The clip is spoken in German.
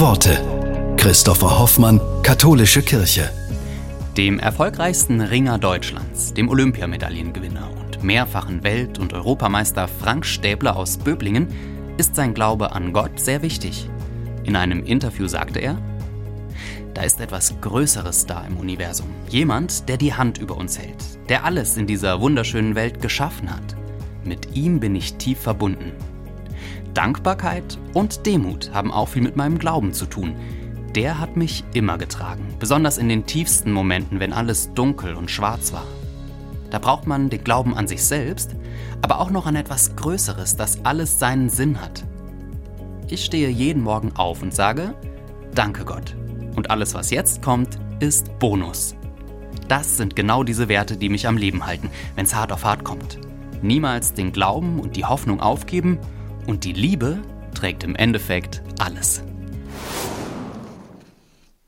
Worte. Christopher Hoffmann, Katholische Kirche. Dem erfolgreichsten Ringer Deutschlands, dem Olympiamedaillengewinner und mehrfachen Welt- und Europameister Frank Stäbler aus Böblingen, ist sein Glaube an Gott sehr wichtig. In einem Interview sagte er, da ist etwas Größeres da im Universum. Jemand, der die Hand über uns hält, der alles in dieser wunderschönen Welt geschaffen hat. Mit ihm bin ich tief verbunden. Dankbarkeit und Demut haben auch viel mit meinem Glauben zu tun. Der hat mich immer getragen, besonders in den tiefsten Momenten, wenn alles dunkel und schwarz war. Da braucht man den Glauben an sich selbst, aber auch noch an etwas Größeres, das alles seinen Sinn hat. Ich stehe jeden Morgen auf und sage, Danke Gott. Und alles, was jetzt kommt, ist Bonus. Das sind genau diese Werte, die mich am Leben halten, wenn es hart auf hart kommt. Niemals den Glauben und die Hoffnung aufgeben und die Liebe trägt im Endeffekt alles.